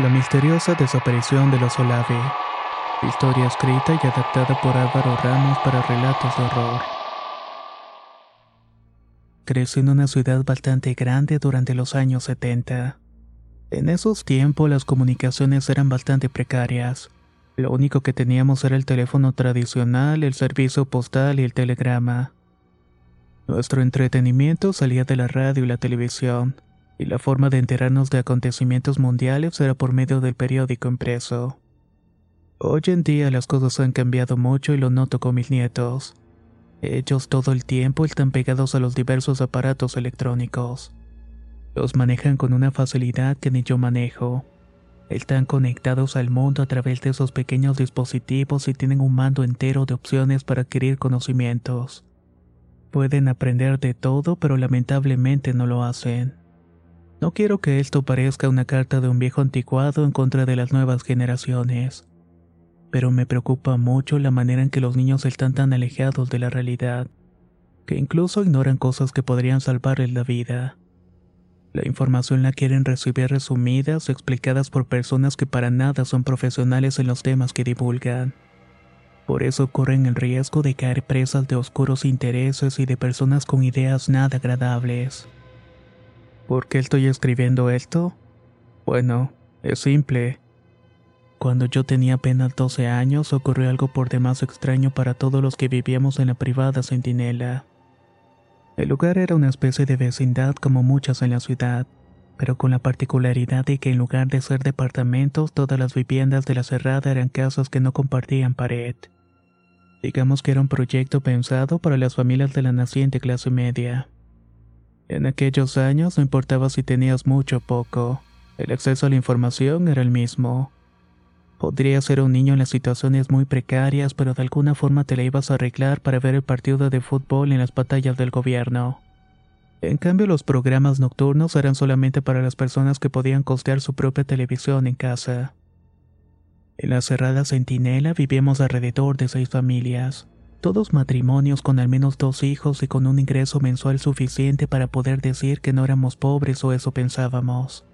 La misteriosa desaparición de los Olave. Historia escrita y adaptada por Álvaro Ramos para relatos de horror. Crecí en una ciudad bastante grande durante los años 70. En esos tiempos las comunicaciones eran bastante precarias. Lo único que teníamos era el teléfono tradicional, el servicio postal y el telegrama. Nuestro entretenimiento salía de la radio y la televisión y la forma de enterarnos de acontecimientos mundiales era por medio del periódico impreso. Hoy en día las cosas han cambiado mucho y lo noto con mis nietos. Ellos todo el tiempo están pegados a los diversos aparatos electrónicos. Los manejan con una facilidad que ni yo manejo. Están conectados al mundo a través de esos pequeños dispositivos y tienen un mando entero de opciones para adquirir conocimientos. Pueden aprender de todo, pero lamentablemente no lo hacen. No quiero que esto parezca una carta de un viejo anticuado en contra de las nuevas generaciones, pero me preocupa mucho la manera en que los niños están tan alejados de la realidad, que incluso ignoran cosas que podrían salvarles la vida. La información la quieren recibir resumidas o explicadas por personas que para nada son profesionales en los temas que divulgan. Por eso corren el riesgo de caer presas de oscuros intereses y de personas con ideas nada agradables. ¿Por qué estoy escribiendo esto? Bueno, es simple. Cuando yo tenía apenas 12 años ocurrió algo por demás extraño para todos los que vivíamos en la privada Centinela. El lugar era una especie de vecindad como muchas en la ciudad, pero con la particularidad de que en lugar de ser departamentos, todas las viviendas de la cerrada eran casas que no compartían pared. Digamos que era un proyecto pensado para las familias de la naciente clase media. En aquellos años no importaba si tenías mucho o poco, el acceso a la información era el mismo. Podría ser un niño en las situaciones muy precarias, pero de alguna forma te la ibas a arreglar para ver el partido de fútbol en las batallas del gobierno. En cambio, los programas nocturnos eran solamente para las personas que podían costear su propia televisión en casa. En la cerrada centinela vivíamos alrededor de seis familias todos matrimonios con al menos dos hijos y con un ingreso mensual suficiente para poder decir que no éramos pobres o eso pensábamos.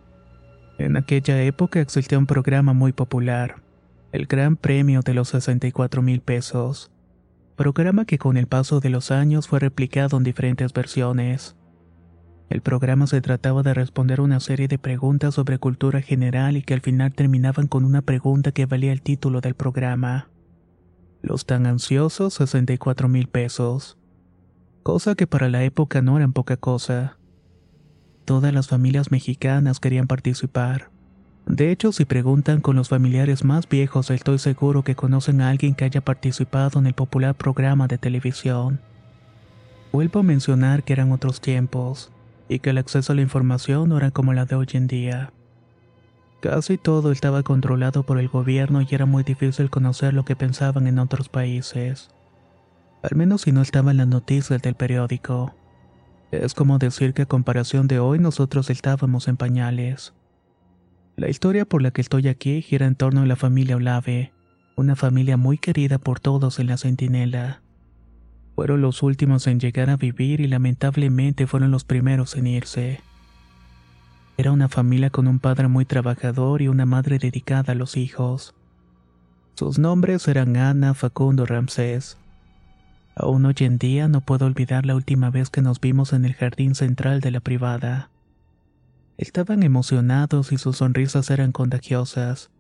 En aquella época existía un programa muy popular, el Gran Premio de los 64 mil pesos, programa que con el paso de los años fue replicado en diferentes versiones. El programa se trataba de responder una serie de preguntas sobre cultura general y que al final terminaban con una pregunta que valía el título del programa. Los tan ansiosos 64 mil pesos. Cosa que para la época no eran poca cosa. Todas las familias mexicanas querían participar. De hecho, si preguntan con los familiares más viejos, estoy seguro que conocen a alguien que haya participado en el popular programa de televisión. Vuelvo a mencionar que eran otros tiempos, y que el acceso a la información no era como la de hoy en día. Casi todo estaba controlado por el gobierno y era muy difícil conocer lo que pensaban en otros países. Al menos si no estaba en las noticias del periódico. Es como decir que a comparación de hoy nosotros estábamos en pañales. La historia por la que estoy aquí gira en torno a la familia Olave, una familia muy querida por todos en la Centinela. Fueron los últimos en llegar a vivir y lamentablemente fueron los primeros en irse. Era una familia con un padre muy trabajador y una madre dedicada a los hijos. Sus nombres eran Ana, Facundo, Ramsés. Aún hoy en día no puedo olvidar la última vez que nos vimos en el jardín central de la privada. Estaban emocionados y sus sonrisas eran contagiosas.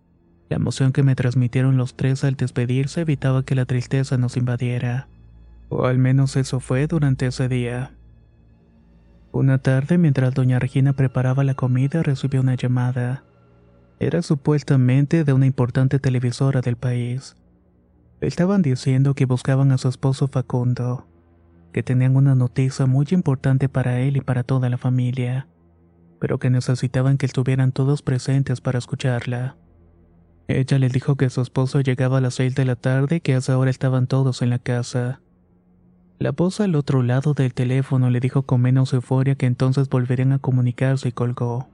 La emoción que me transmitieron los tres al despedirse evitaba que la tristeza nos invadiera. O al menos eso fue durante ese día. Una tarde, mientras doña Regina preparaba la comida, recibió una llamada. Era supuestamente de una importante televisora del país. Estaban diciendo que buscaban a su esposo Facundo, que tenían una noticia muy importante para él y para toda la familia, pero que necesitaban que estuvieran todos presentes para escucharla. Ella le dijo que su esposo llegaba a las seis de la tarde y que a esa hora estaban todos en la casa. La voz al otro lado del teléfono le dijo con menos euforia que entonces volverían a comunicarse y colgó.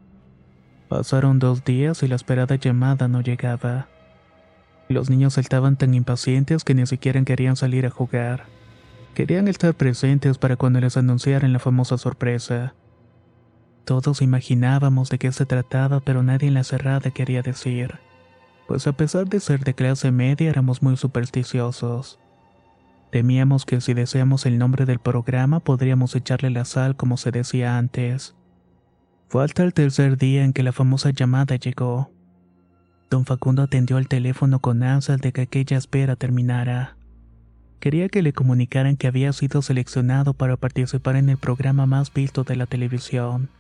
Pasaron dos días y la esperada llamada no llegaba. Los niños estaban tan impacientes que ni siquiera querían salir a jugar. Querían estar presentes para cuando les anunciaran la famosa sorpresa. Todos imaginábamos de qué se trataba, pero nadie en la cerrada quería decir. Pues a pesar de ser de clase media éramos muy supersticiosos. Temíamos que si deseamos el nombre del programa podríamos echarle la sal como se decía antes. Fue hasta el tercer día en que la famosa llamada llegó. Don Facundo atendió el teléfono con ansias de que aquella espera terminara. Quería que le comunicaran que había sido seleccionado para participar en el programa más visto de la televisión.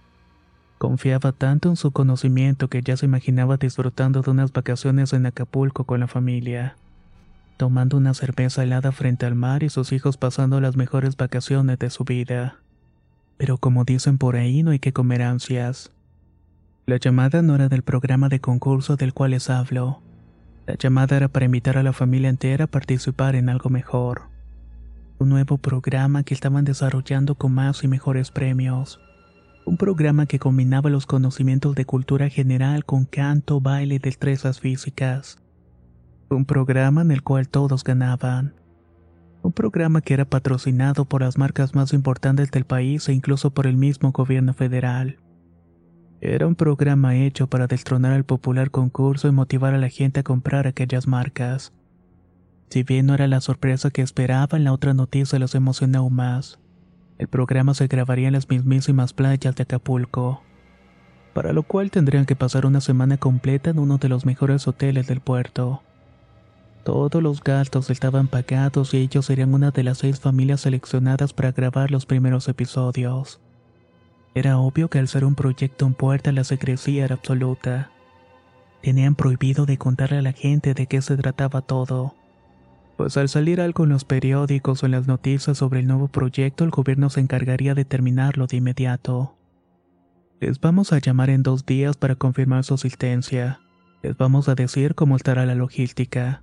Confiaba tanto en su conocimiento que ya se imaginaba disfrutando de unas vacaciones en Acapulco con la familia, tomando una cerveza helada frente al mar y sus hijos pasando las mejores vacaciones de su vida. Pero como dicen por ahí, no hay que comer ansias. La llamada no era del programa de concurso del cual les hablo. La llamada era para invitar a la familia entera a participar en algo mejor. Un nuevo programa que estaban desarrollando con más y mejores premios. Un programa que combinaba los conocimientos de cultura general con canto, baile y destrezas físicas. Un programa en el cual todos ganaban. Un programa que era patrocinado por las marcas más importantes del país e incluso por el mismo gobierno federal. Era un programa hecho para destronar el popular concurso y motivar a la gente a comprar aquellas marcas. Si bien no era la sorpresa que esperaban, la otra noticia los emocionó más. El programa se grabaría en las mismísimas playas de Acapulco, para lo cual tendrían que pasar una semana completa en uno de los mejores hoteles del puerto. Todos los gastos estaban pagados y ellos serían una de las seis familias seleccionadas para grabar los primeros episodios. Era obvio que al ser un proyecto en puerta la secrecía era absoluta. Tenían prohibido de contarle a la gente de qué se trataba todo. Pues al salir algo en los periódicos o en las noticias sobre el nuevo proyecto, el gobierno se encargaría de terminarlo de inmediato. Les vamos a llamar en dos días para confirmar su asistencia. Les vamos a decir cómo estará la logística.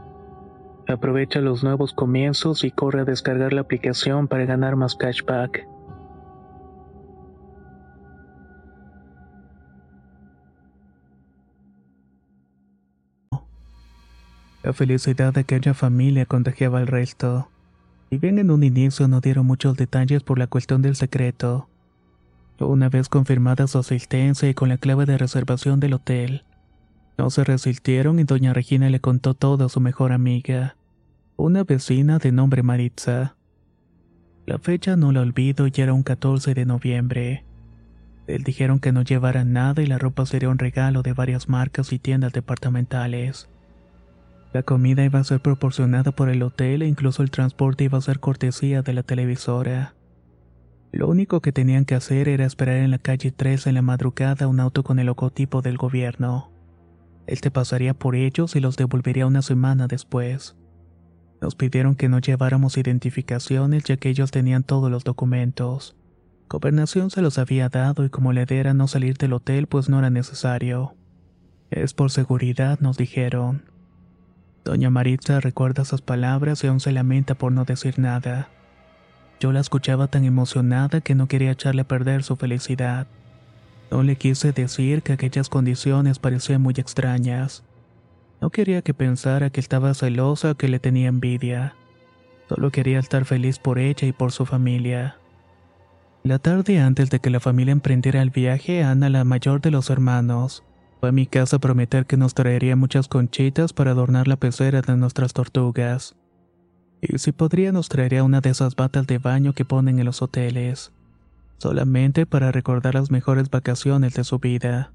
Aprovecha los nuevos comienzos y corre a descargar la aplicación para ganar más cashback. La felicidad de aquella familia contagiaba al resto. Y bien en un inicio no dieron muchos detalles por la cuestión del secreto. Una vez confirmada su asistencia y con la clave de reservación del hotel, no se resistieron y doña Regina le contó todo a su mejor amiga, una vecina de nombre Maritza. La fecha no la olvido y era un 14 de noviembre. Les dijeron que no llevaran nada y la ropa sería un regalo de varias marcas y tiendas departamentales. La comida iba a ser proporcionada por el hotel e incluso el transporte iba a ser cortesía de la televisora. Lo único que tenían que hacer era esperar en la calle 3 en la madrugada un auto con el logotipo del gobierno. Este pasaría por ellos y los devolvería una semana después. Nos pidieron que no lleváramos identificaciones ya que ellos tenían todos los documentos. Gobernación se los había dado y como le era no salir del hotel pues no era necesario. Es por seguridad, nos dijeron. Doña Maritza recuerda esas palabras y aún se lamenta por no decir nada. Yo la escuchaba tan emocionada que no quería echarle a perder su felicidad. No le quise decir que aquellas condiciones parecían muy extrañas. No quería que pensara que estaba celosa o que le tenía envidia. Solo quería estar feliz por ella y por su familia. La tarde antes de que la familia emprendiera el viaje, Ana, la mayor de los hermanos, fue a mi casa a prometer que nos traería muchas conchitas para adornar la pecera de nuestras tortugas. Y si podría nos traería una de esas batas de baño que ponen en los hoteles, solamente para recordar las mejores vacaciones de su vida.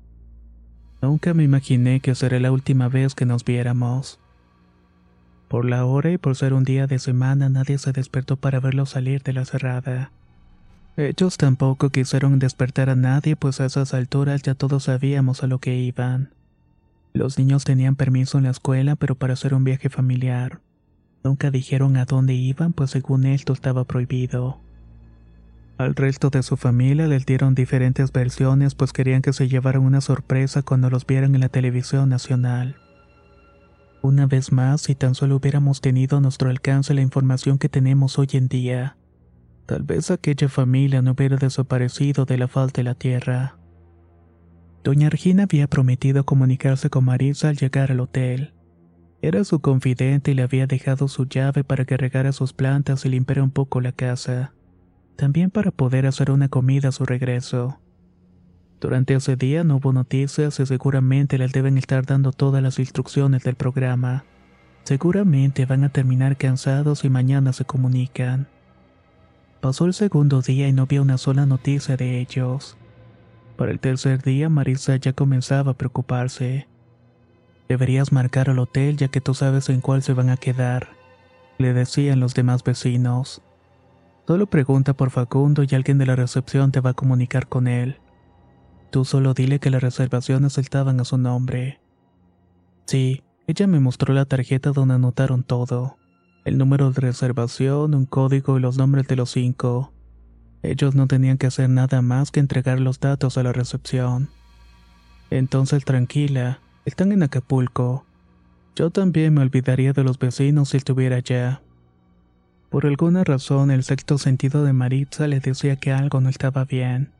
Nunca me imaginé que sería la última vez que nos viéramos. Por la hora y por ser un día de semana nadie se despertó para verlo salir de la cerrada. Ellos tampoco quisieron despertar a nadie, pues a esas alturas ya todos sabíamos a lo que iban. Los niños tenían permiso en la escuela, pero para hacer un viaje familiar. Nunca dijeron a dónde iban, pues según esto estaba prohibido. Al resto de su familia les dieron diferentes versiones, pues querían que se llevaran una sorpresa cuando los vieran en la televisión nacional. Una vez más, si tan solo hubiéramos tenido a nuestro alcance la información que tenemos hoy en día, Tal vez aquella familia no hubiera desaparecido de la falta de la tierra. Doña Regina había prometido comunicarse con Marisa al llegar al hotel. Era su confidente y le había dejado su llave para que regara sus plantas y limpiara un poco la casa. También para poder hacer una comida a su regreso. Durante ese día no hubo noticias y seguramente les deben estar dando todas las instrucciones del programa. Seguramente van a terminar cansados y mañana se comunican. Pasó el segundo día y no había una sola noticia de ellos. Para el tercer día Marisa ya comenzaba a preocuparse. Deberías marcar al hotel ya que tú sabes en cuál se van a quedar, le decían los demás vecinos. Solo pregunta por Facundo y alguien de la recepción te va a comunicar con él. Tú solo dile que las reservaciones estaban a su nombre. Sí, ella me mostró la tarjeta donde anotaron todo el número de reservación, un código y los nombres de los cinco. Ellos no tenían que hacer nada más que entregar los datos a la recepción. Entonces tranquila, están en Acapulco. Yo también me olvidaría de los vecinos si estuviera allá. Por alguna razón, el sexto sentido de Maritza le decía que algo no estaba bien,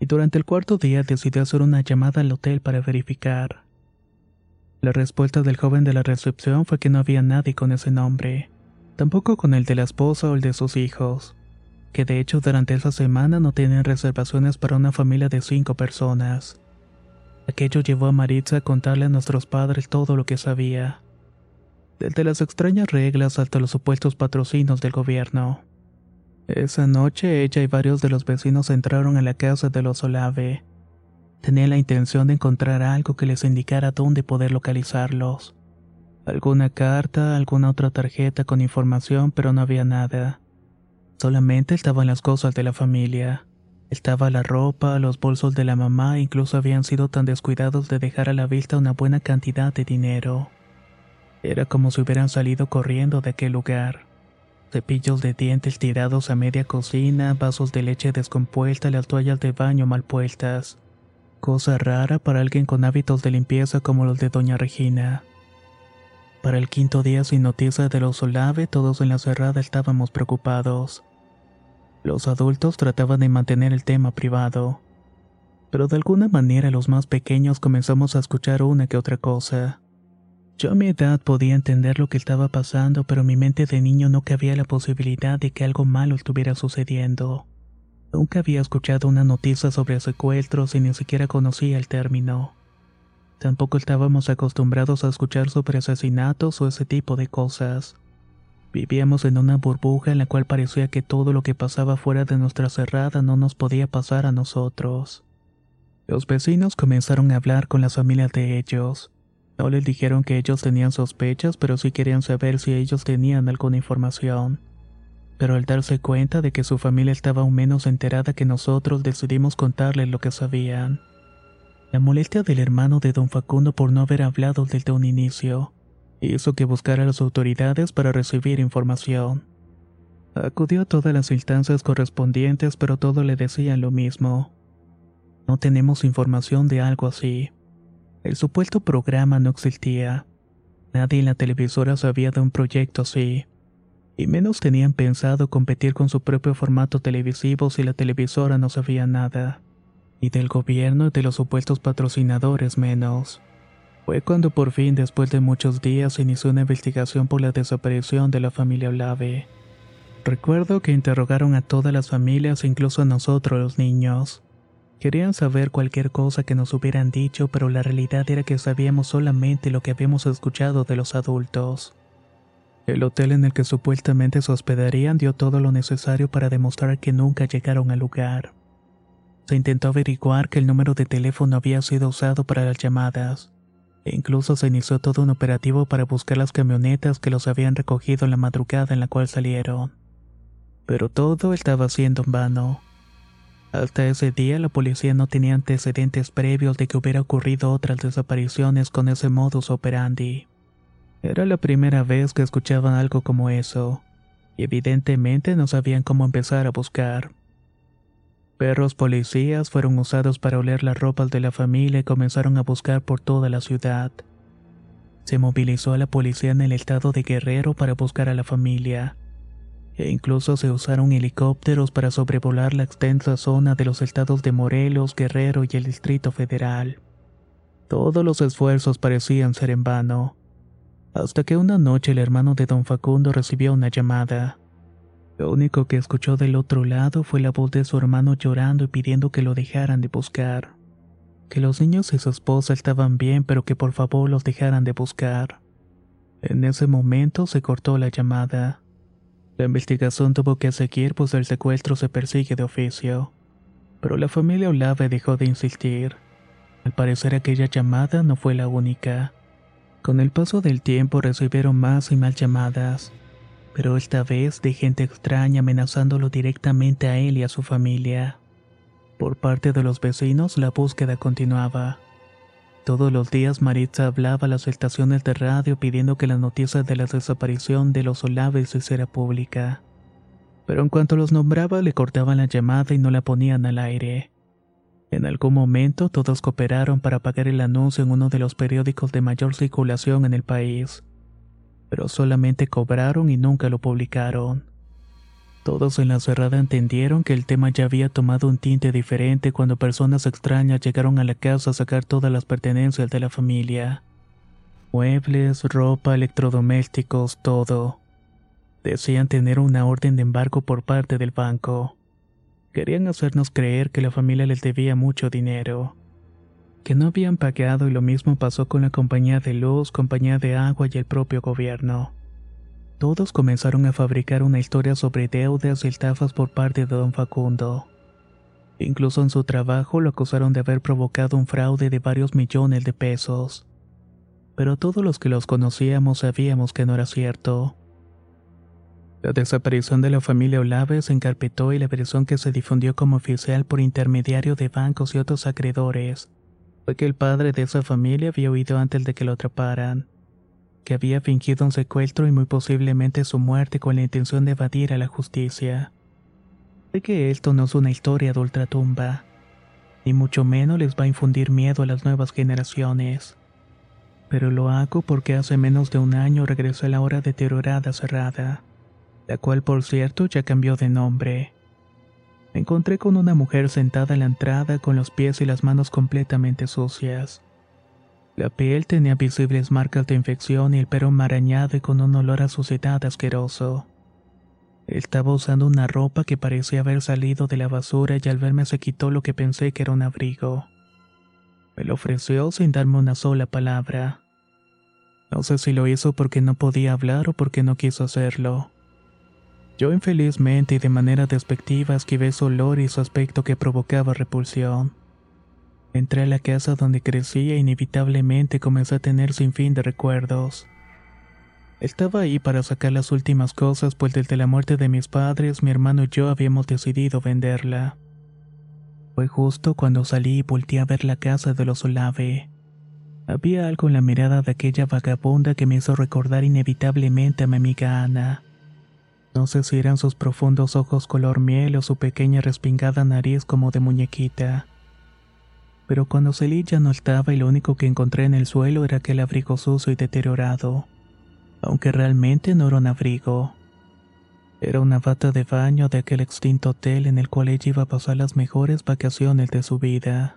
y durante el cuarto día decidió hacer una llamada al hotel para verificar. La respuesta del joven de la recepción fue que no había nadie con ese nombre, tampoco con el de la esposa o el de sus hijos, que de hecho durante esa semana no tenían reservaciones para una familia de cinco personas. Aquello llevó a Maritza a contarle a nuestros padres todo lo que sabía, desde las extrañas reglas hasta los supuestos patrocinios del gobierno. Esa noche ella y varios de los vecinos entraron a la casa de los Olave Tenía la intención de encontrar algo que les indicara dónde poder localizarlos. Alguna carta, alguna otra tarjeta con información, pero no había nada. Solamente estaban las cosas de la familia. Estaba la ropa, los bolsos de la mamá incluso habían sido tan descuidados de dejar a la vista una buena cantidad de dinero. Era como si hubieran salido corriendo de aquel lugar. Cepillos de dientes tirados a media cocina, vasos de leche descompuesta las toallas de baño mal puestas cosa rara para alguien con hábitos de limpieza como los de Doña Regina. Para el quinto día sin noticia de los Olave, todos en la cerrada estábamos preocupados. Los adultos trataban de mantener el tema privado, pero de alguna manera los más pequeños comenzamos a escuchar una que otra cosa. Yo a mi edad podía entender lo que estaba pasando, pero en mi mente de niño no cabía la posibilidad de que algo malo estuviera sucediendo. Nunca había escuchado una noticia sobre secuestros y ni siquiera conocía el término. Tampoco estábamos acostumbrados a escuchar sobre asesinatos o ese tipo de cosas. Vivíamos en una burbuja en la cual parecía que todo lo que pasaba fuera de nuestra cerrada no nos podía pasar a nosotros. Los vecinos comenzaron a hablar con las familias de ellos. No les dijeron que ellos tenían sospechas, pero sí querían saber si ellos tenían alguna información pero al darse cuenta de que su familia estaba aún menos enterada que nosotros decidimos contarles lo que sabían. La molestia del hermano de don Facundo por no haber hablado desde un inicio hizo que buscara a las autoridades para recibir información. Acudió a todas las instancias correspondientes, pero todos le decían lo mismo. No tenemos información de algo así. El supuesto programa no existía. Nadie en la televisora sabía de un proyecto así y menos tenían pensado competir con su propio formato televisivo si la televisora no sabía nada. Y del gobierno y de los supuestos patrocinadores menos. Fue cuando por fin, después de muchos días, se inició una investigación por la desaparición de la familia Olave. Recuerdo que interrogaron a todas las familias, incluso a nosotros los niños. Querían saber cualquier cosa que nos hubieran dicho, pero la realidad era que sabíamos solamente lo que habíamos escuchado de los adultos. El hotel en el que supuestamente se hospedarían dio todo lo necesario para demostrar que nunca llegaron al lugar. Se intentó averiguar que el número de teléfono había sido usado para las llamadas, e incluso se inició todo un operativo para buscar las camionetas que los habían recogido en la madrugada en la cual salieron. Pero todo estaba siendo en vano. Hasta ese día la policía no tenía antecedentes previos de que hubiera ocurrido otras desapariciones con ese modus operandi. Era la primera vez que escuchaban algo como eso, y evidentemente no sabían cómo empezar a buscar. Perros policías fueron usados para oler las ropas de la familia y comenzaron a buscar por toda la ciudad. Se movilizó a la policía en el estado de Guerrero para buscar a la familia, e incluso se usaron helicópteros para sobrevolar la extensa zona de los estados de Morelos, Guerrero y el Distrito Federal. Todos los esfuerzos parecían ser en vano hasta que una noche el hermano de don Facundo recibió una llamada. Lo único que escuchó del otro lado fue la voz de su hermano llorando y pidiendo que lo dejaran de buscar. Que los niños y su esposa estaban bien, pero que por favor los dejaran de buscar. En ese momento se cortó la llamada. La investigación tuvo que seguir pues el secuestro se persigue de oficio. Pero la familia Olave dejó de insistir. Al parecer aquella llamada no fue la única. Con el paso del tiempo recibieron más y más llamadas, pero esta vez de gente extraña amenazándolo directamente a él y a su familia. Por parte de los vecinos la búsqueda continuaba. Todos los días Maritza hablaba a las estaciones de radio pidiendo que la noticia de la desaparición de los Olaves se hiciera pública. Pero en cuanto los nombraba le cortaban la llamada y no la ponían al aire. En algún momento todos cooperaron para pagar el anuncio en uno de los periódicos de mayor circulación en el país, pero solamente cobraron y nunca lo publicaron. Todos en la cerrada entendieron que el tema ya había tomado un tinte diferente cuando personas extrañas llegaron a la casa a sacar todas las pertenencias de la familia. Muebles, ropa, electrodomésticos, todo. Decían tener una orden de embargo por parte del banco. Querían hacernos creer que la familia les debía mucho dinero, que no habían pagado y lo mismo pasó con la compañía de luz, compañía de agua y el propio gobierno. Todos comenzaron a fabricar una historia sobre deudas y estafas por parte de don Facundo. Incluso en su trabajo lo acusaron de haber provocado un fraude de varios millones de pesos. Pero todos los que los conocíamos sabíamos que no era cierto. La desaparición de la familia Olave se encarpetó y la versión que se difundió como oficial por intermediario de bancos y otros acreedores fue que el padre de esa familia había huido antes de que lo atraparan, que había fingido un secuestro y muy posiblemente su muerte con la intención de evadir a la justicia. Sé que esto no es una historia de ultratumba, ni mucho menos les va a infundir miedo a las nuevas generaciones. Pero lo hago porque hace menos de un año regresó a la hora deteriorada cerrada la cual por cierto ya cambió de nombre. Me encontré con una mujer sentada en la entrada con los pies y las manos completamente sucias. La piel tenía visibles marcas de infección y el pelo marañado y con un olor a suciedad asqueroso. Estaba usando una ropa que parecía haber salido de la basura y al verme se quitó lo que pensé que era un abrigo. Me lo ofreció sin darme una sola palabra. No sé si lo hizo porque no podía hablar o porque no quiso hacerlo. Yo infelizmente y de manera despectiva esquivé su olor y su aspecto que provocaba repulsión. Entré a la casa donde crecía e inevitablemente comencé a tener sin fin de recuerdos. Estaba ahí para sacar las últimas cosas, pues desde la muerte de mis padres, mi hermano y yo habíamos decidido venderla. Fue justo cuando salí y volteé a ver la casa de los Olave. Había algo en la mirada de aquella vagabunda que me hizo recordar inevitablemente a mi amiga Ana. No sé si eran sus profundos ojos color miel o su pequeña respingada nariz como de muñequita. Pero cuando salí ya no estaba y lo único que encontré en el suelo era aquel abrigo sucio y deteriorado. Aunque realmente no era un abrigo. Era una bata de baño de aquel extinto hotel en el cual ella iba a pasar las mejores vacaciones de su vida.